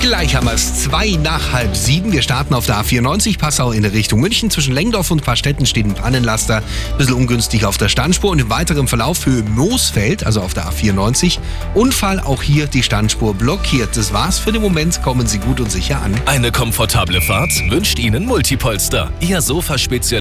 Gleich haben wir es. Zwei nach halb sieben. Wir starten auf der A94 Passau in Richtung München. Zwischen Lengdorf und Paarstetten steht ein Pannenlaster. Ein Bisschen ungünstig auf der Standspur und im weiteren Verlauf Höhe Moosfeld, also auf der A94. Unfall auch hier die Standspur blockiert. Das war's für den Moment. Kommen Sie gut und sicher an. Eine komfortable Fahrt wünscht Ihnen Multipolster. Ihr Sofa-Spezialist.